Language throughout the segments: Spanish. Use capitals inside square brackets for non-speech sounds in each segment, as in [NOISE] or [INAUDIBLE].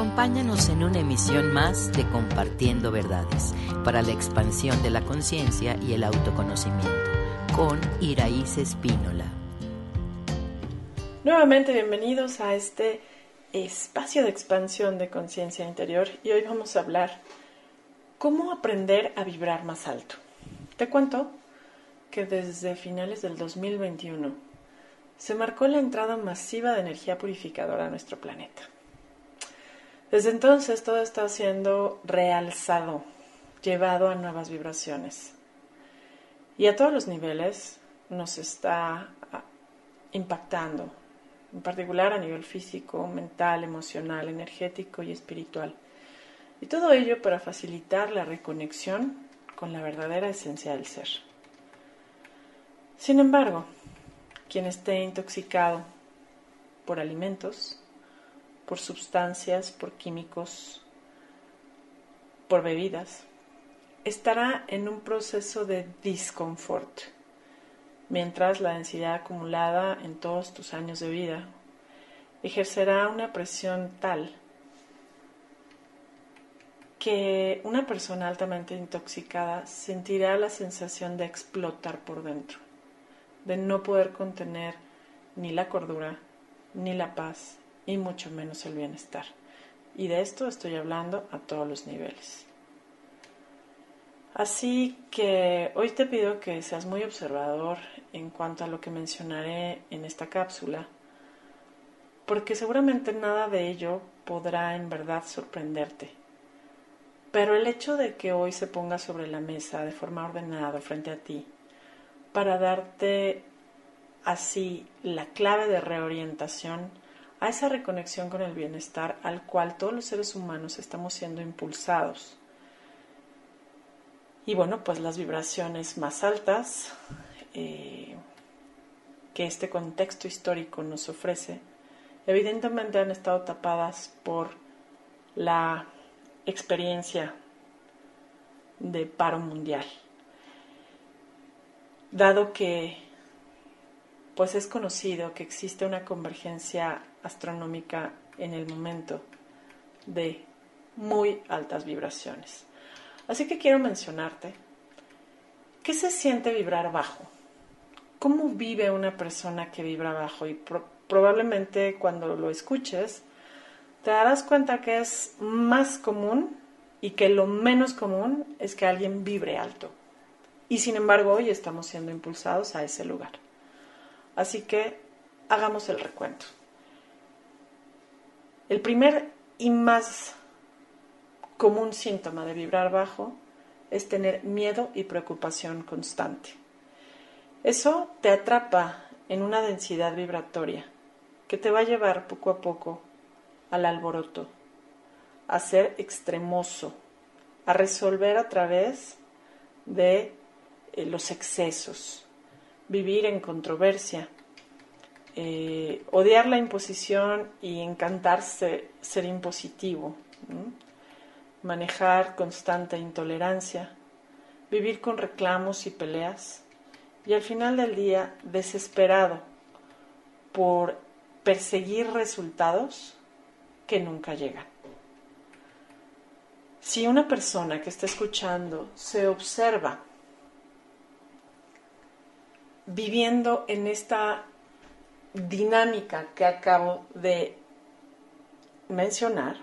Acompáñanos en una emisión más de Compartiendo Verdades para la expansión de la conciencia y el autoconocimiento con Iraíz Espínola. Nuevamente bienvenidos a este espacio de expansión de conciencia interior y hoy vamos a hablar cómo aprender a vibrar más alto. Te cuento que desde finales del 2021 se marcó la entrada masiva de energía purificadora a nuestro planeta. Desde entonces todo está siendo realzado, llevado a nuevas vibraciones. Y a todos los niveles nos está ah, impactando, en particular a nivel físico, mental, emocional, energético y espiritual. Y todo ello para facilitar la reconexión con la verdadera esencia del ser. Sin embargo, quien esté intoxicado por alimentos, por sustancias, por químicos, por bebidas, estará en un proceso de disconfort, mientras la densidad acumulada en todos tus años de vida ejercerá una presión tal que una persona altamente intoxicada sentirá la sensación de explotar por dentro, de no poder contener ni la cordura, ni la paz, y mucho menos el bienestar. Y de esto estoy hablando a todos los niveles. Así que hoy te pido que seas muy observador en cuanto a lo que mencionaré en esta cápsula, porque seguramente nada de ello podrá en verdad sorprenderte. Pero el hecho de que hoy se ponga sobre la mesa de forma ordenada frente a ti, para darte así la clave de reorientación, a esa reconexión con el bienestar al cual todos los seres humanos estamos siendo impulsados. Y bueno, pues las vibraciones más altas eh, que este contexto histórico nos ofrece, evidentemente han estado tapadas por la experiencia de paro mundial. Dado que pues es conocido que existe una convergencia astronómica en el momento de muy altas vibraciones. Así que quiero mencionarte, ¿qué se siente vibrar bajo? ¿Cómo vive una persona que vibra bajo? Y probablemente cuando lo escuches, te darás cuenta que es más común y que lo menos común es que alguien vibre alto. Y sin embargo, hoy estamos siendo impulsados a ese lugar. Así que hagamos el recuento. El primer y más común síntoma de vibrar bajo es tener miedo y preocupación constante. Eso te atrapa en una densidad vibratoria que te va a llevar poco a poco al alboroto, a ser extremoso, a resolver a través de eh, los excesos, vivir en controversia, eh, odiar la imposición y encantarse ser impositivo, manejar constante intolerancia, vivir con reclamos y peleas y al final del día desesperado por perseguir resultados que nunca llegan. Si una persona que está escuchando se observa viviendo en esta dinámica que acabo de mencionar.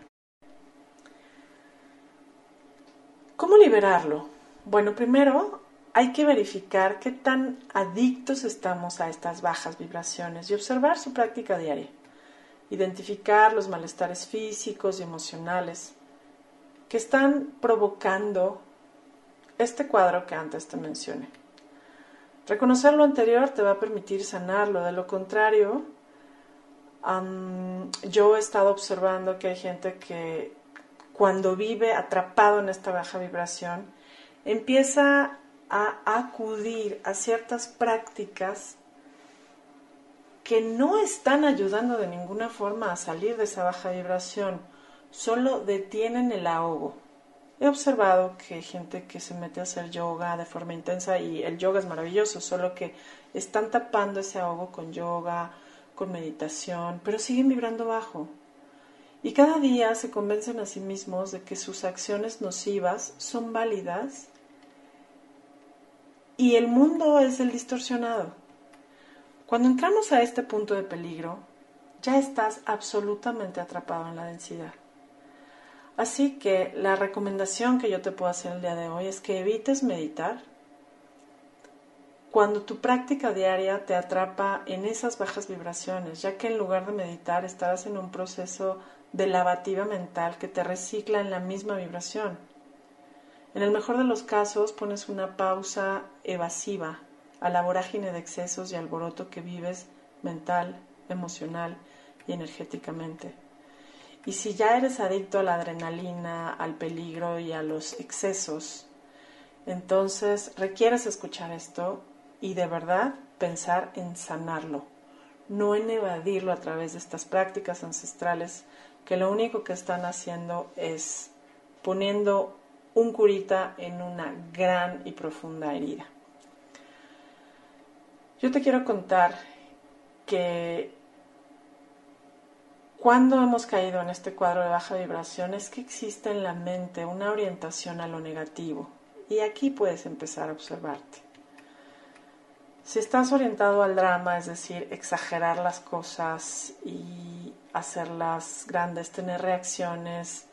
¿Cómo liberarlo? Bueno, primero hay que verificar qué tan adictos estamos a estas bajas vibraciones y observar su práctica diaria. Identificar los malestares físicos y emocionales que están provocando este cuadro que antes te mencioné. Reconocer lo anterior te va a permitir sanarlo, de lo contrario, yo he estado observando que hay gente que cuando vive atrapado en esta baja vibración, empieza a acudir a ciertas prácticas que no están ayudando de ninguna forma a salir de esa baja vibración, solo detienen el ahogo. He observado que hay gente que se mete a hacer yoga de forma intensa y el yoga es maravilloso, solo que están tapando ese ahogo con yoga, con meditación, pero siguen vibrando bajo. Y cada día se convencen a sí mismos de que sus acciones nocivas son válidas y el mundo es el distorsionado. Cuando entramos a este punto de peligro, ya estás absolutamente atrapado en la densidad. Así que la recomendación que yo te puedo hacer el día de hoy es que evites meditar cuando tu práctica diaria te atrapa en esas bajas vibraciones, ya que en lugar de meditar estarás en un proceso de lavativa mental que te recicla en la misma vibración. En el mejor de los casos pones una pausa evasiva a la vorágine de excesos y alboroto que vives mental, emocional y energéticamente. Y si ya eres adicto a la adrenalina, al peligro y a los excesos, entonces requieres escuchar esto y de verdad pensar en sanarlo, no en evadirlo a través de estas prácticas ancestrales que lo único que están haciendo es poniendo un curita en una gran y profunda herida. Yo te quiero contar que cuando hemos caído en este cuadro de baja vibración es que existe en la mente una orientación a lo negativo. Y aquí puedes empezar a observarte. Si estás orientado al drama, es decir, exagerar las cosas y hacerlas grandes, tener reacciones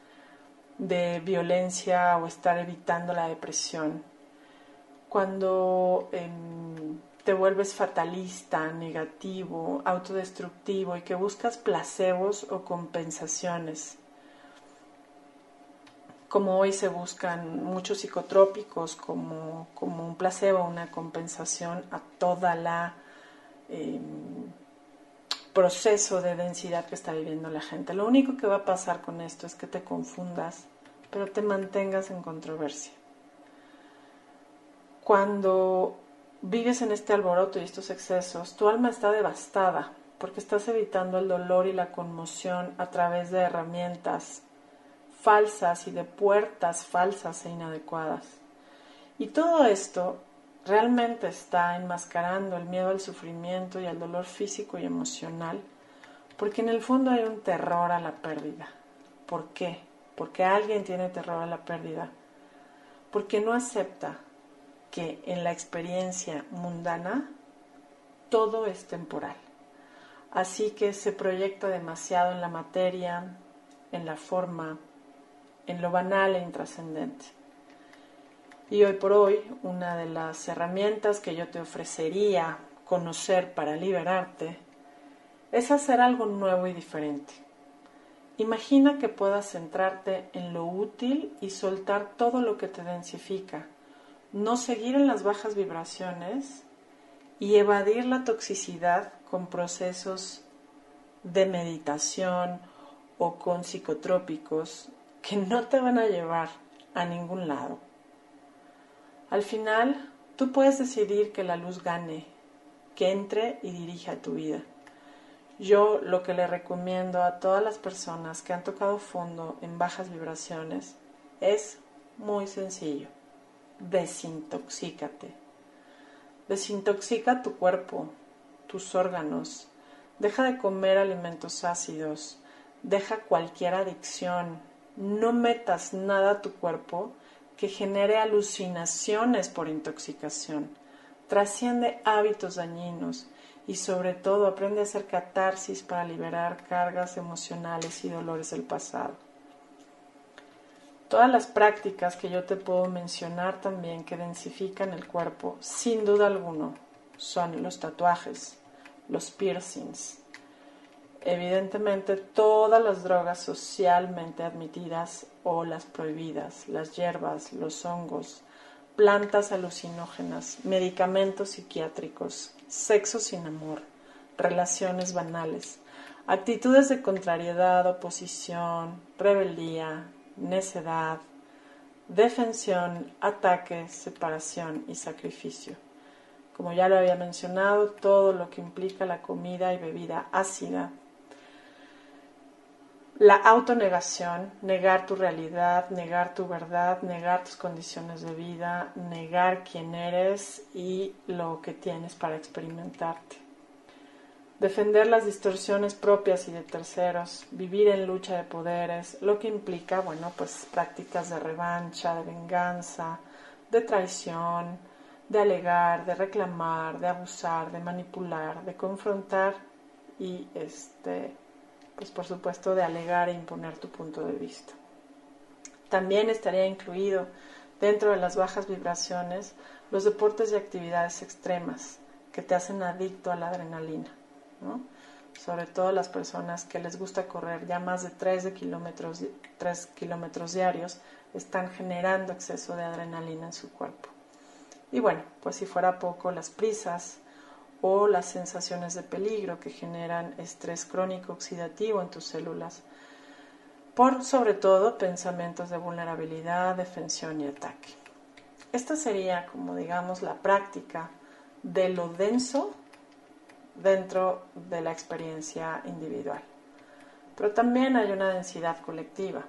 de violencia o estar evitando la depresión, cuando te vuelves fatalista, negativo, autodestructivo y que buscas placebos o compensaciones. Como hoy se buscan muchos psicotrópicos como, como un placebo, una compensación a toda la em, proceso de densidad que está viviendo la gente. Lo único que va a pasar con esto es que te confundas, pero te mantengas en controversia. Cuando vives en este alboroto y estos excesos, tu alma está devastada porque estás evitando el dolor y la conmoción a través de herramientas falsas y de puertas falsas e inadecuadas. Y todo esto realmente está enmascarando el miedo al sufrimiento y al dolor físico y emocional, porque en el fondo hay un terror a la pérdida. ¿Por qué? Porque alguien tiene terror a la pérdida. Porque no acepta que en la experiencia mundana todo es temporal. Así que se proyecta demasiado en la materia, en la forma, en lo banal e intrascendente. Y hoy por hoy, una de las herramientas que yo te ofrecería conocer para liberarte es hacer algo nuevo y diferente. Imagina que puedas centrarte en lo útil y soltar todo lo que te densifica no seguir en las bajas vibraciones y evadir la toxicidad con procesos de meditación o con psicotrópicos que no te van a llevar a ningún lado. Al final, tú puedes decidir que la luz gane, que entre y dirija tu vida. Yo lo que le recomiendo a todas las personas que han tocado fondo en bajas vibraciones es muy sencillo desintoxícate. Desintoxica tu cuerpo, tus órganos. Deja de comer alimentos ácidos. Deja cualquier adicción. No metas nada a tu cuerpo que genere alucinaciones por intoxicación. Trasciende hábitos dañinos y sobre todo aprende a hacer catarsis para liberar cargas emocionales y dolores del pasado. Todas las prácticas que yo te puedo mencionar también que densifican el cuerpo, sin duda alguno, son los tatuajes, los piercings. Evidentemente, todas las drogas socialmente admitidas o las prohibidas, las hierbas, los hongos, plantas alucinógenas, medicamentos psiquiátricos, sexo sin amor, relaciones banales, actitudes de contrariedad, oposición, rebeldía, necedad, defensión, ataque, separación y sacrificio. Como ya lo había mencionado, todo lo que implica la comida y bebida ácida. La autonegación, negar tu realidad, negar tu verdad, negar tus condiciones de vida, negar quién eres y lo que tienes para experimentarte. Defender las distorsiones propias y de terceros, vivir en lucha de poderes, lo que implica, bueno, pues prácticas de revancha, de venganza, de traición, de alegar, de reclamar, de abusar, de manipular, de confrontar y este pues por supuesto de alegar e imponer tu punto de vista. También estaría incluido dentro de las bajas vibraciones los deportes y actividades extremas que te hacen adicto a la adrenalina, sobre todo las personas que les gusta correr ya más de 3, kilómetros, 3 kilómetros diarios están generando exceso de adrenalina en su cuerpo. Y bueno, pues si fuera poco, las prisas o las sensaciones de peligro que generan estrés crónico oxidativo en tus células, por sobre todo pensamientos de vulnerabilidad, defensión y ataque. Esta sería, como digamos, la práctica de lo denso dentro de la experiencia individual. Pero también hay una densidad colectiva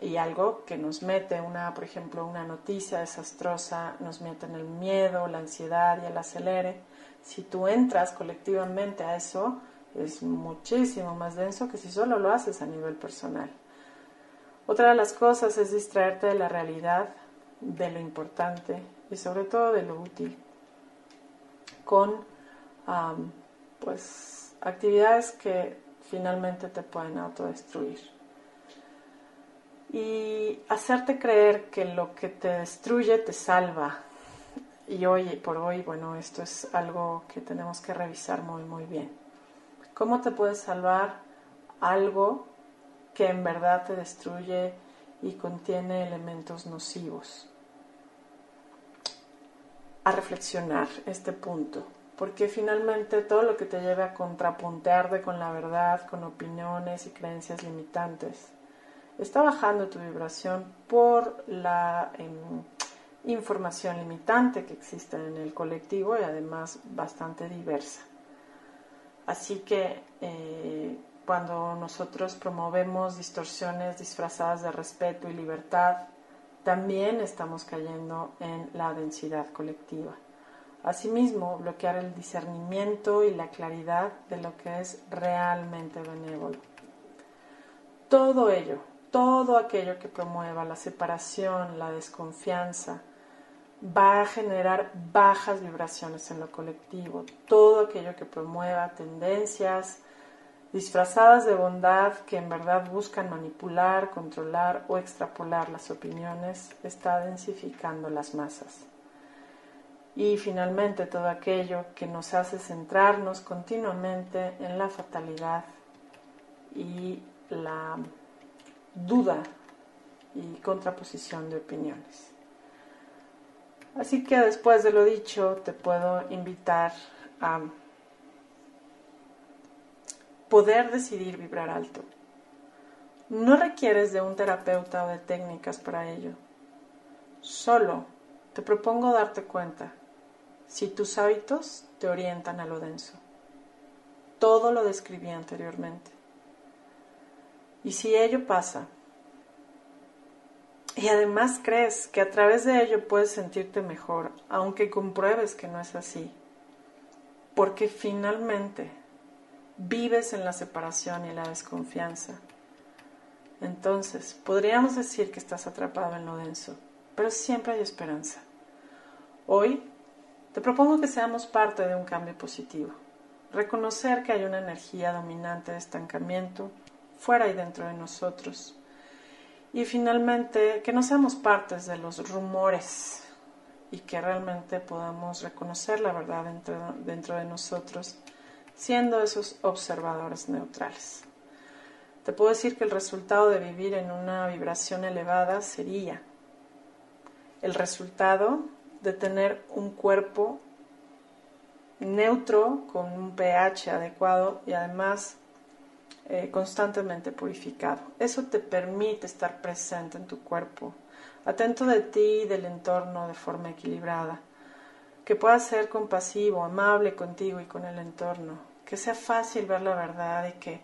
y algo que nos mete una, por ejemplo, una noticia desastrosa, nos mete en el miedo, la ansiedad y el acelere. Si tú entras colectivamente a eso, es muchísimo más denso que si solo lo haces a nivel personal. Otra de las cosas es distraerte de la realidad, de lo importante y sobre todo de lo útil, con pues actividades que finalmente te pueden autodestruir y hacerte creer que lo que te destruye te salva. Y hoy por hoy, bueno, esto es algo que tenemos que revisar muy, muy bien. ¿Cómo te puedes salvar algo que en verdad te destruye y contiene elementos nocivos? A reflexionar este punto, porque finalmente todo lo que te lleve a contrapuntearte con la verdad, con opiniones y creencias limitantes, está bajando tu vibración por la em, información limitante que existe en el colectivo y además bastante diversa. Así que eh, cuando nosotros promovemos distorsiones disfrazadas de respeto y libertad, también estamos cayendo en la densidad colectiva. Asimismo, bloquear el discernimiento y la claridad de lo que es realmente benévolo. Todo ello todo aquello que promueva la separación, la desconfianza, va a generar bajas vibraciones en lo colectivo. Todo aquello que promueva tendencias disfrazadas de bondad que en verdad buscan manipular, controlar o extrapolar las opiniones está densificando las masas. Y finalmente todo aquello que nos hace centrarnos continuamente en la fatalidad y la duda y contraposición de opiniones. Así que después de lo dicho, te puedo invitar a poder decidir vibrar alto. No requieres de un terapeuta o de técnicas para ello. Solo te propongo darte cuenta si tus hábitos te orientan a lo denso. Todo lo describí anteriormente. Y si ello pasa, y además crees que a través de ello puedes sentirte mejor, aunque compruebes que no es así, porque finalmente vives en la separación y la desconfianza. Entonces, podríamos decir que estás atrapado en lo denso, pero siempre hay esperanza. Hoy te propongo que seamos parte de un cambio positivo, reconocer que hay una energía dominante de estancamiento, fuera y dentro de nosotros. Y finalmente, que no seamos partes de los rumores y que realmente podamos reconocer la verdad dentro, dentro de nosotros, siendo esos observadores neutrales. Te puedo decir que el resultado de vivir en una vibración elevada sería el resultado de tener un cuerpo neutro con un pH adecuado y además eh, constantemente purificado. Eso te permite estar presente en tu cuerpo, atento de ti y del entorno de forma equilibrada, que puedas ser compasivo, amable contigo y con el entorno, que sea fácil ver la verdad y que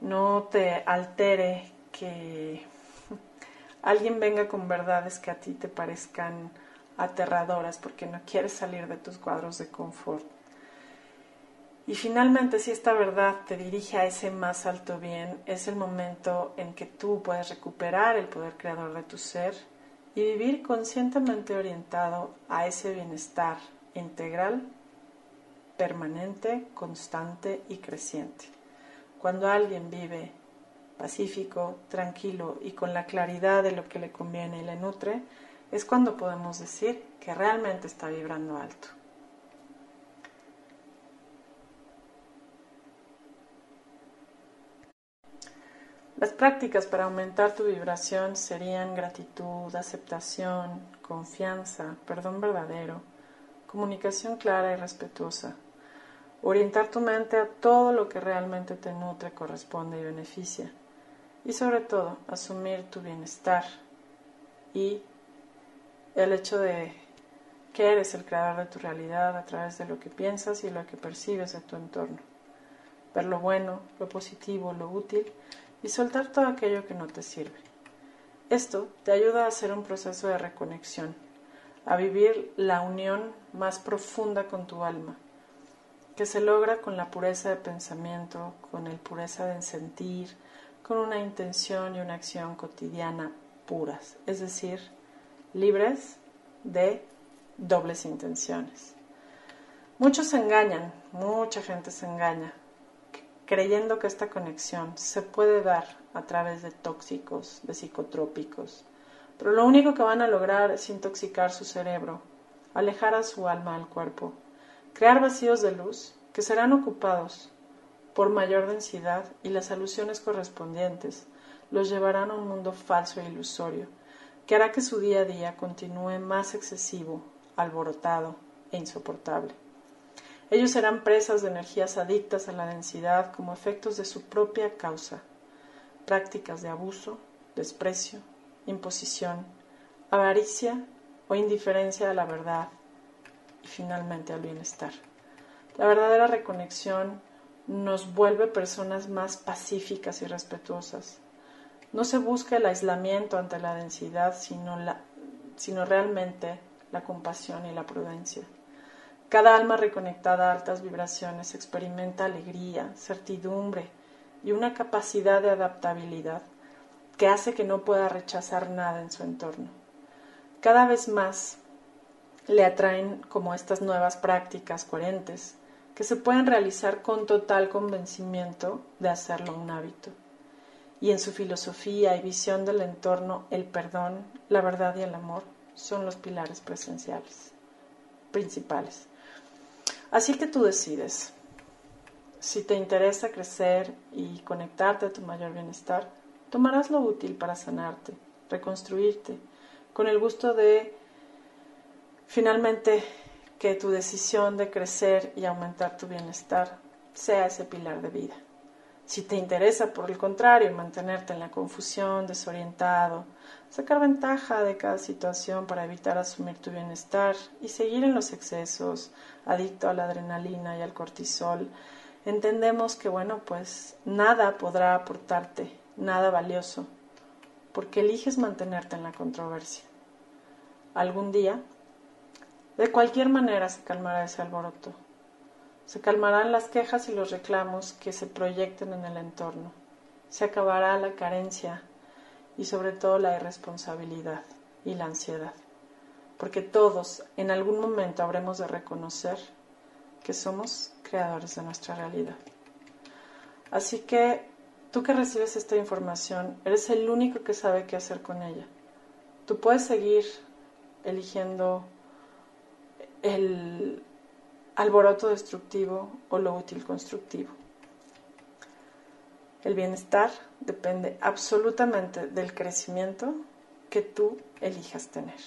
no te altere que [LAUGHS] alguien venga con verdades que a ti te parezcan aterradoras porque no quieres salir de tus cuadros de confort Y finalmente, si esta verdad te dirige a ese más alto bien, es el momento en que tú puedes recuperar el poder creador de tu ser y vivir conscientemente orientado a ese bienestar integral, permanente, constante y creciente. Cuando alguien vive pacífico, tranquilo y con la claridad de lo que le conviene y le nutre, es cuando podemos decir que realmente está vibrando alto. Las prácticas para aumentar tu vibración serían gratitud, aceptación, confianza, perdón verdadero, comunicación clara y respetuosa, orientar tu mente a todo lo que realmente te nutre, corresponde y beneficia, y sobre todo asumir tu bienestar y el hecho de que eres el creador de tu realidad a través de lo que piensas y lo que percibes de tu entorno. Ver lo bueno, lo positivo, lo útil y soltar todo aquello que no te sirve. Esto te ayuda a hacer un proceso de reconexión, a vivir la unión más profunda con tu alma, que se logra con la pureza de pensamiento, con la pureza de sentir, con una intención y una acción cotidiana puras, es decir, libres de dobles intenciones. Muchos se engañan, mucha gente se engaña, creyendo que esta conexión se puede dar a través de tóxicos, de psicotrópicos, pero lo único que van a lograr es intoxicar su cerebro, alejar a su alma del cuerpo, crear vacíos de luz que serán ocupados por mayor densidad y las alusiones correspondientes los llevarán a un mundo falso e ilusorio, que hará que su día a día continúe más excesivo, alborotado e insoportable. Ellos serán presas de energías adictas a la densidad como efectos de su propia causa, prácticas de abuso, desprecio, imposición, avaricia o indiferencia a la verdad y finalmente al bienestar. La verdadera reconexión nos vuelve personas más pacíficas y respetuosas, no se busca el aislamiento ante la densidad, sino, la, sino realmente la compasión y la prudencia. Cada alma reconectada a altas vibraciones experimenta alegría, certidumbre y una capacidad de adaptabilidad que hace que no pueda rechazar nada en su entorno. Cada vez más le atraen como estas nuevas prácticas coherentes que se pueden realizar con total convencimiento de hacerlo un hábito y en su filosofía y visión del entorno el perdón, la verdad y el amor son los pilares presenciales, principales. Así que tú decides. Si te interesa crecer y conectarte a tu mayor bienestar, tomarás lo útil para sanarte, reconstruirte, con el gusto de finalmente que tu decisión de crecer y aumentar tu bienestar sea ese pilar de vida. Si te interesa, por el contrario, mantenerte en la confusión, desorientado, sacar ventaja de cada situación para evitar asumir tu bienestar y seguir en los excesos, adicto a la adrenalina y al cortisol, entendemos que, bueno, pues nada podrá aportarte, nada valioso, porque eliges mantenerte en la controversia. Algún día, de cualquier manera se calmará ese alboroto se calmarán las quejas y los reclamos que se proyecten en el entorno. Se acabará la carencia y sobre todo la irresponsabilidad y la ansiedad. Porque todos en algún momento habremos de reconocer que somos creadores de nuestra realidad. Así que tú que recibes esta información, eres el único que sabe qué hacer con ella. Tú puedes seguir eligiendo el alboroto destructivo o lo útil constructivo. El bienestar depende absolutamente del crecimiento que tú elijas tener.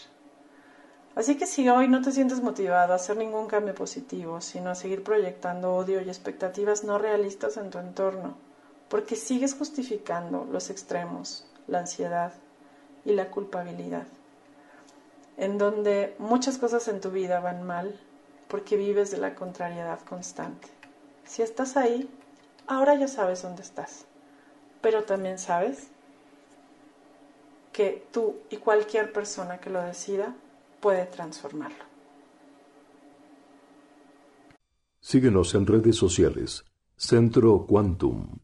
Así que si hoy no te sientes motivado a hacer ningún cambio positivo, sino a seguir proyectando odio y expectativas no realistas en tu entorno, porque sigues justificando los extremos, la ansiedad y la culpabilidad, en donde muchas cosas en tu vida van mal porque vives de la contrariedad constante. Si estás ahí, ahora ya sabes dónde estás, pero también sabes que tú y cualquier persona que lo decida puede transformarlo. Síguenos en redes sociales. Centro Quantum.